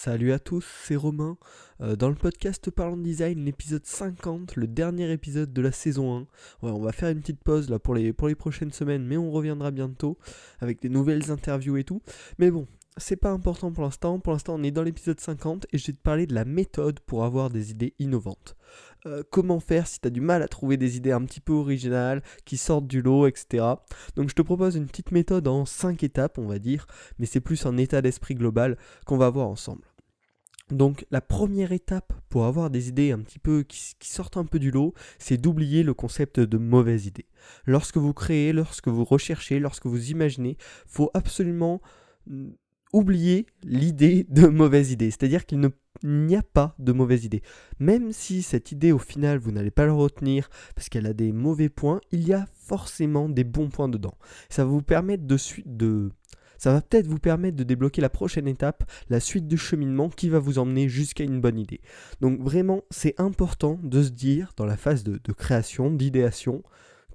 Salut à tous, c'est Romain. Euh, dans le podcast Parlons Design, l'épisode 50, le dernier épisode de la saison 1. on va faire une petite pause là pour les, prochaines semaines, mais on reviendra bientôt avec des nouvelles interviews et tout. Mais bon, c'est pas important pour l'instant. Pour l'instant, on est dans l'épisode 50 et je vais te parler de la méthode pour avoir des idées innovantes. Euh, comment faire si tu as du mal à trouver des idées un petit peu originales, qui sortent du lot, etc. Donc je te propose une petite méthode en 5 étapes, on va dire, mais c'est plus un état d'esprit global qu'on va voir ensemble. Donc la première étape pour avoir des idées un petit peu qui, sortent un peu du lot, c'est d'oublier le concept de mauvaise idée. Lorsque vous créez, lorsque vous recherchez, lorsque vous imaginez, faut absolument oublier l'idée de mauvaise idée. C'est-à-dire qu'il n'y a pas de mauvaise idée. Même si cette idée, au final, vous n'allez pas la retenir parce qu'elle a des mauvais points, il y a forcément des bons points dedans. Ça va vous permettre de, de ça va peut-être vous permettre de débloquer la prochaine étape, la suite du cheminement qui va vous emmener jusqu'à une bonne idée. Donc vraiment, c'est important de se dire dans la phase de création, d'idéation,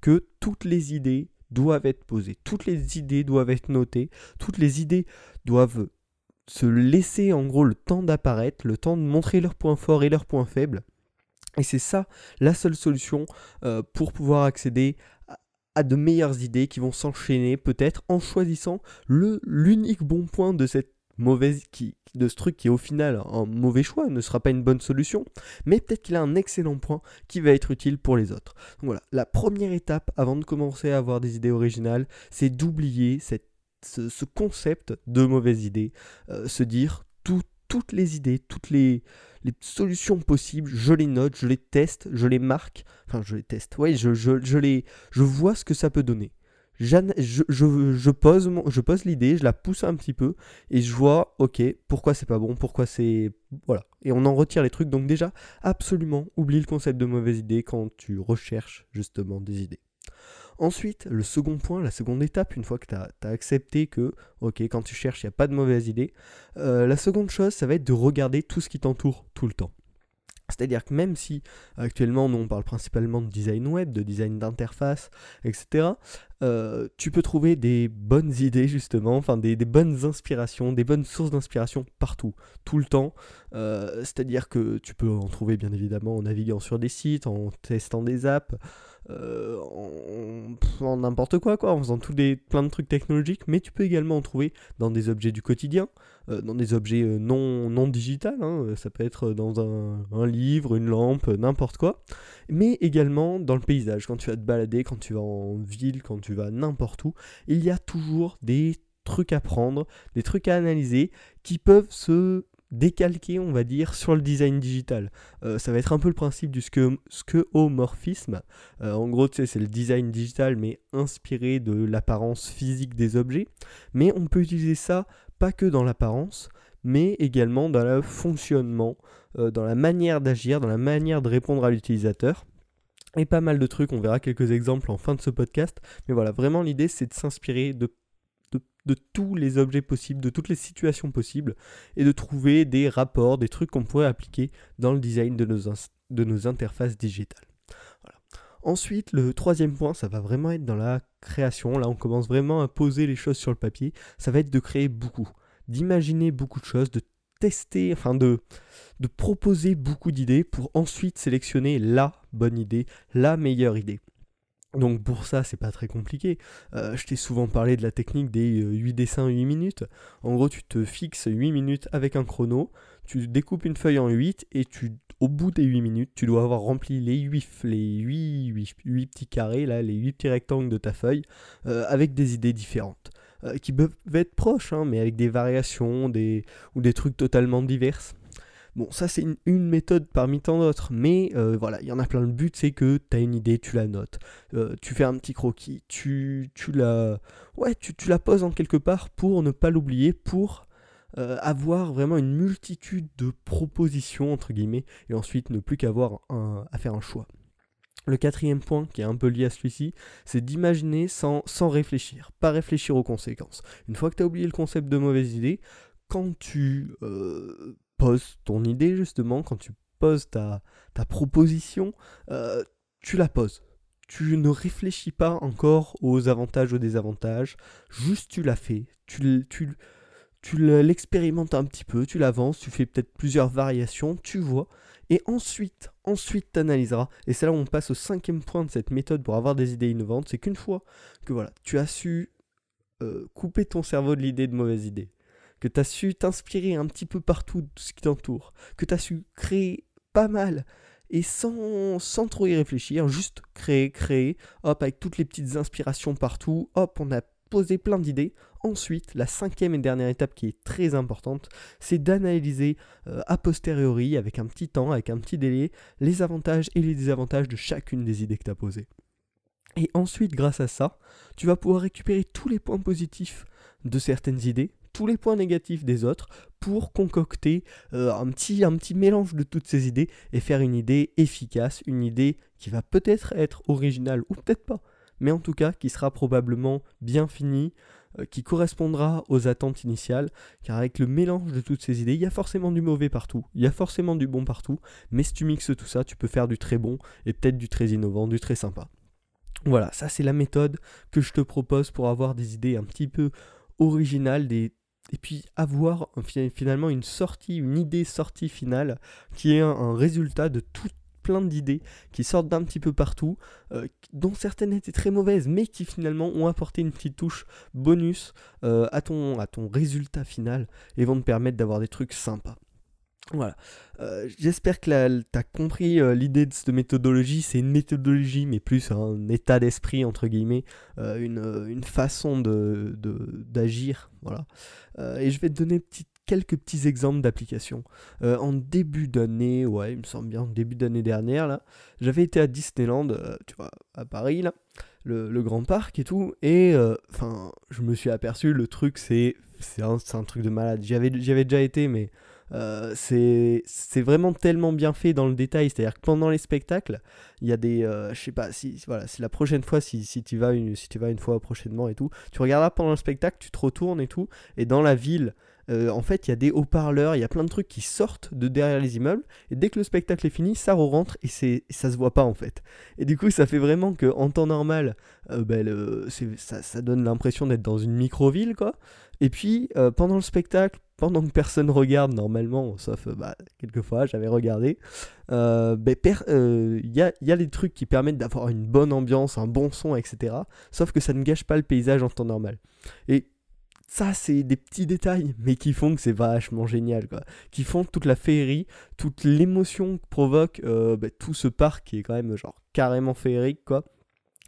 que toutes les idées doivent être posées, toutes les idées doivent être notées, toutes les idées doivent se laisser en gros le temps d'apparaître, le temps de montrer leurs points forts et leurs points faibles. Et c'est ça la seule solution euh, pour pouvoir accéder de meilleures idées qui vont s'enchaîner peut-être en choisissant le l'unique bon point de cette mauvaise qui de ce truc qui au final un mauvais choix ne sera pas une bonne solution mais peut-être qu'il a un excellent point qui va être utile pour les autres. Donc voilà la première étape avant de commencer à avoir des idées originales c'est d'oublier cette ce, concept de mauvaise idée, euh, se dire toutes les idées, toutes les, solutions possibles, je les note, je les teste, je les marque, enfin je les teste, ouais, je, les, je vois ce que ça peut donner. Je, pose, je pose l'idée, je la pousse un petit peu et je vois, ok, pourquoi c'est pas bon, pourquoi c'est. Voilà. Et on en retire les trucs. Donc, déjà, absolument, oublie le concept de mauvaise idée quand tu recherches justement des idées. Ensuite, le second point, la seconde étape, une fois que tu as, accepté que, ok, quand tu cherches, il n'y a pas de mauvaise idée, euh, la seconde chose, ça va être de regarder tout ce qui t'entoure tout le temps. C'est-à-dire que même si actuellement nous on parle principalement de design web, de design d'interface, etc., euh, tu peux trouver des bonnes idées justement, enfin des, bonnes inspirations, des bonnes sources d'inspiration partout, tout le temps. Euh, c'est-à-dire que tu peux en trouver bien évidemment en naviguant sur des sites, en testant des apps, euh, en n'importe quoi, quoi, en faisant tous des, plein de trucs technologiques, mais tu peux également en trouver dans des objets du quotidien, dans des objets non, non digital, hein, ça peut être dans un, un livre, une lampe, n'importe quoi, mais également dans le paysage, quand tu vas te balader, quand tu vas en ville, quand tu vas n'importe où, il y a toujours des trucs à prendre, des trucs à analyser qui peuvent se décalquer, on va dire, sur le design digital. Euh, ça va être un peu le principe du skeuomorphisme. Euh, en gros, c'est le design digital, mais inspiré de l'apparence physique des objets. Mais on peut utiliser ça pas que dans l'apparence, mais également dans le fonctionnement, euh, dans la manière d'agir, dans la manière de répondre à l'utilisateur et pas mal de trucs. On verra quelques exemples en fin de ce podcast. Mais voilà, vraiment l'idée c'est de s'inspirer de, de, tous les objets possibles, de toutes les situations possibles, et de trouver des rapports, des trucs qu'on pourrait appliquer dans le design de nos, interfaces digitales. Ensuite, le troisième point, ça va vraiment être dans la création. Là, on commence vraiment à poser les choses sur le papier. Ça va être de créer beaucoup, d'imaginer beaucoup de choses, de tester, enfin de, de proposer beaucoup d'idées pour ensuite sélectionner la bonne idée, la meilleure idée. Donc pour ça, c'est pas très compliqué. Euh, je t'ai souvent parlé de la technique des 8 euh, dessins 8 minutes. En gros, tu te fixes 8 minutes avec un chrono, tu découpes une feuille en 8 et tu au bout des 8 minutes, tu dois avoir rempli les 8, les 8, 8, petits carrés, là, les 8 petits rectangles de ta feuille, euh, avec des idées différentes. qui peuvent être proches, hein, mais avec des variations des, ou des trucs totalement diverses. Bon, ça c'est une, méthode parmi tant d'autres, mais euh, voilà, il y en a plein. Le but c'est que tu as une idée, tu la notes, euh, tu fais un petit croquis, tu, la, ouais, tu, la poses en quelque part pour ne pas l'oublier, pour euh, avoir vraiment une multitude de propositions entre guillemets, et ensuite ne plus qu'avoir à faire un choix. Le quatrième point, qui est un peu lié à celui-ci, c'est d'imaginer sans, sans réfléchir, pas réfléchir aux conséquences. Une fois que tu as oublié le concept de mauvaise idée, quand tu poses ton idée justement, quand tu poses ta, ta proposition, euh, tu la poses. Tu ne réfléchis pas encore aux avantages ou désavantages, juste tu la fais. Tu, tu, tu l'expérimentes un petit peu, tu l'avances, tu fais peut-être plusieurs variations, tu vois, et ensuite, ensuite tu analyseras. Et c'est là où on passe au cinquième point de cette méthode pour avoir des idées innovantes, c'est qu'une fois que voilà, tu as su euh, couper ton cerveau de l'idée de mauvaise idée, que tu as su t'inspirer un petit peu partout de ce qui t'entoure, que tu as su créer pas mal et sans, trop y réfléchir, juste créer, créer, hop, avec toutes les petites inspirations partout, hop, on a posé plein d'idées. Ensuite, la cinquième et dernière étape qui est très importante, c'est d'analyser euh, a posteriori, avec un petit temps, avec un petit délai, les avantages et les désavantages de chacune des idées que tu as posées. Et ensuite, grâce à ça, tu vas pouvoir récupérer tous les points positifs de certaines idées, tous les points négatifs des autres, pour concocter euh, un, petit, mélange de toutes ces idées et faire une idée efficace, une idée qui va peut-être être originale ou peut-être pas, mais en tout cas qui sera probablement bien finie, euh, qui correspondra aux attentes initiales, car avec le mélange de toutes ces idées, il y a forcément du mauvais partout, il y a forcément du bon partout, mais si tu mixes tout ça, tu peux faire du très bon et peut-être du très innovant, du très sympa. Voilà, ça c'est la méthode que je te propose pour avoir des idées un petit peu originales, des... et puis avoir finalement une sortie, une idée sortie finale qui est un, résultat de tout plein d'idées qui sortent d'un petit peu partout, euh, dont certaines étaient très mauvaises, mais qui finalement ont apporté une petite touche bonus euh, à, ton, à ton résultat final et vont te permettre d'avoir des trucs sympas. Voilà. Euh, j'espère que tu as compris euh, l'idée de cette méthodologie. C'est une méthodologie, mais plus un état d'esprit, entre guillemets, euh, une, façon d'agir. De, voilà. et je vais te donner quelques petits exemples d'applications. en début d'année, ouais, il me semble bien, début d'année dernière, j'avais été à Disneyland, tu vois, à Paris, là, le, grand parc et tout, et enfin, je me suis aperçu, le truc, c'est un, un truc de malade. J'y avais déjà été, mais euh, c'est vraiment tellement bien fait dans le détail. C'est-à-dire que pendant les spectacles, il y a des. Euh, je sais pas, si, voilà, c'est la prochaine fois, si, si tu vas, une, si vas une fois prochainement et tout, tu regarderas pendant le spectacle, tu te retournes et tout, et dans la ville. Euh, en fait, il y a des haut-parleurs, il y a plein de trucs qui sortent de derrière les immeubles, et dès que le spectacle est fini, ça re-rentre et, c'est, ça se voit pas en fait. Et du coup, ça fait vraiment que en temps normal, ben, ça, donne l'impression d'être dans une micro-ville, quoi. Et puis, pendant le spectacle, pendant que personne regarde normalement, sauf euh, bah, quelquefois j'avais regardé, euh, ben, euh, il y, a, y, a, des trucs qui permettent d'avoir une bonne ambiance, un bon son, etc. Sauf que ça ne gâche pas le paysage en temps normal. Et ça, c'est des petits détails, mais qui font que c'est vachement génial, quoi. Qui font toute la féerie, toute l'émotion que provoque ben, tout ce parc qui est quand même genre carrément féerique, quoi.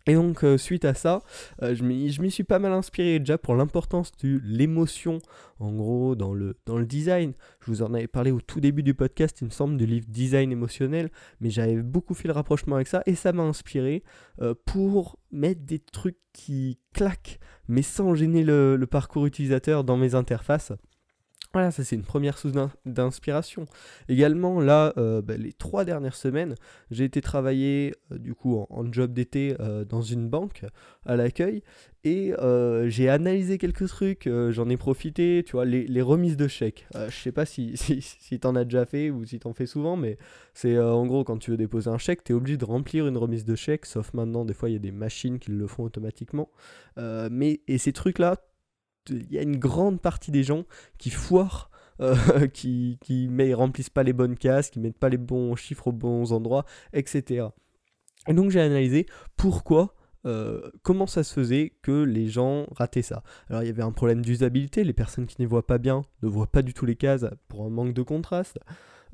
Et donc, euh, suite à ça, euh, je m'y suis pas mal inspiré déjà pour l'importance de l'émotion, en gros, dans le, design. Je vous en avais parlé au tout début du podcast, il me semble, du livre Design émotionnel, mais j'avais beaucoup fait le rapprochement avec ça, et ça m'a inspiré euh, pour mettre des trucs qui claquent, mais sans gêner le parcours utilisateur dans mes interfaces. Voilà, ça c'est une première source d'inspiration. Également, là, euh, bah, les trois dernières semaines, j'ai été travailler euh, du coup en, job d'été euh, dans une banque à l'accueil et j'ai analysé quelques trucs, j'en ai profité, tu vois, les, remises de chèques. je sais pas si, si, si t'en as déjà fait ou si t'en fais souvent, mais c'est en gros quand tu veux déposer un chèque, tu es obligé de remplir une remise de chèque, sauf maintenant, des fois il y a des machines qui le font automatiquement. mais, et ces trucs-là, il y a une grande partie des gens qui foirent euh, qui, remplissent pas les bonnes cases, qui mettent pas les bons chiffres aux bons endroits, etc. Et donc j'ai analysé pourquoi, euh, comment ça se faisait que les gens rataient ça. Alors il y avait un problème d'usabilité, les personnes qui ne voient pas bien ne voient pas du tout les cases pour un manque de contraste.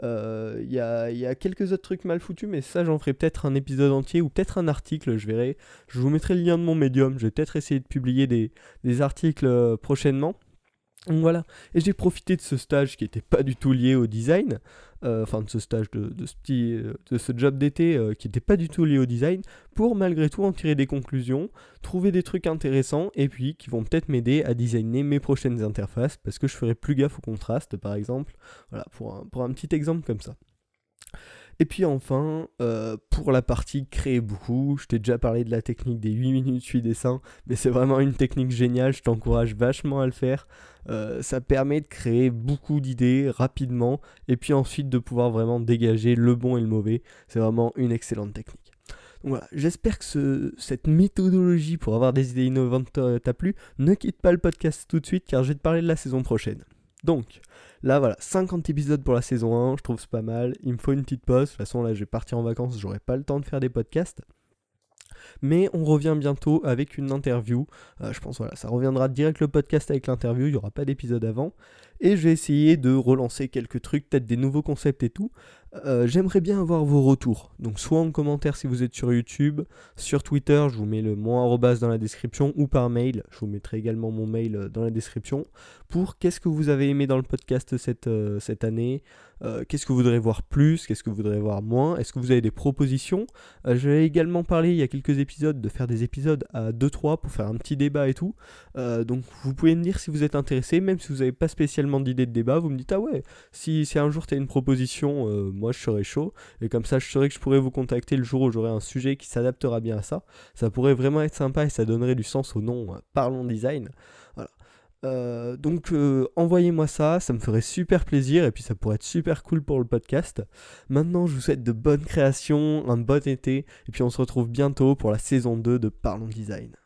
Euh, il y, a, quelques autres trucs mal foutus, mais ça, j'en ferai peut-être un épisode entier ou peut-être un article, je verrai. Je vous mettrai le lien de mon médium, je vais peut-être essayer de publier des, des articles euh, prochainement. Voilà, et j'ai profité de ce stage qui n'était pas du tout lié au design, euh, enfin de ce stage, de, ce, petit, euh, de ce job d'été euh, qui n'était pas du tout lié au design, pour malgré tout en tirer des conclusions, trouver des trucs intéressants, et puis qui vont peut-être m'aider à designer mes prochaines interfaces, parce que je ferai plus gaffe au contraste par exemple, voilà, pour pour un petit exemple comme ça. Et puis enfin, euh, pour la partie créer beaucoup, je t'ai déjà parlé de la technique des 8 minutes 8 dessins, mais c'est vraiment une technique géniale, je t'encourage vachement à le faire. Euh, ça permet de créer beaucoup d'idées rapidement et puis ensuite de pouvoir vraiment dégager le bon et le mauvais. C'est vraiment une excellente technique. Voilà, j'espère que cette méthodologie pour avoir des idées innovantes t'a plu. Ne quitte pas le podcast tout de suite car je vais te parler de la saison prochaine. Donc, là voilà, 50 épisodes pour la saison 1, je trouve c'est pas mal. Il me faut une petite pause. De toute façon, là, je vais en vacances, j'aurai pas le temps de faire des podcasts. Mais on revient bientôt avec une interview. Euh, je pense voilà, ça reviendra direct le podcast avec l'interview, il n'y aura pas d'épisode avant. Et je vais essayer de relancer quelques trucs, peut-être des nouveaux concepts et tout. Euh, j'aimerais bien avoir vos retours. Donc soit en commentaire si vous êtes sur YouTube, sur Twitter, je vous mets le mot arrobas dans la description, ou par mail, je vous mettrai également mon mail euh, dans la description, pour qu'est-ce que vous avez aimé dans le podcast cette, euh, cette année, qu'est-ce que vous voudrez voir plus, qu'est-ce que vous voudrez voir moins, est-ce que vous avez des propositions? je vais également parler il y a quelques épisodes de faire des épisodes à 2-3 pour faire un petit débat et tout. donc vous pouvez me dire si vous êtes intéressé, même si vous n'avez pas spécialement d'idée de débat, vous me dites ah ouais, si, si un jour tu as une proposition moi je serai chaud. Et comme ça, je saurais que je pourrais vous contacter le jour où j'aurai un sujet qui s'adaptera bien à ça. Ça pourrait vraiment être sympa et ça donnerait du sens au nom euh, Parlons Design. Voilà. Euh, donc euh, envoyez-moi ça, ça me ferait super plaisir et puis ça pourrait être super cool pour le podcast. Maintenant je vous souhaite de bonnes créations, un bon été et puis on se retrouve bientôt pour la saison 2 de Parlons Design.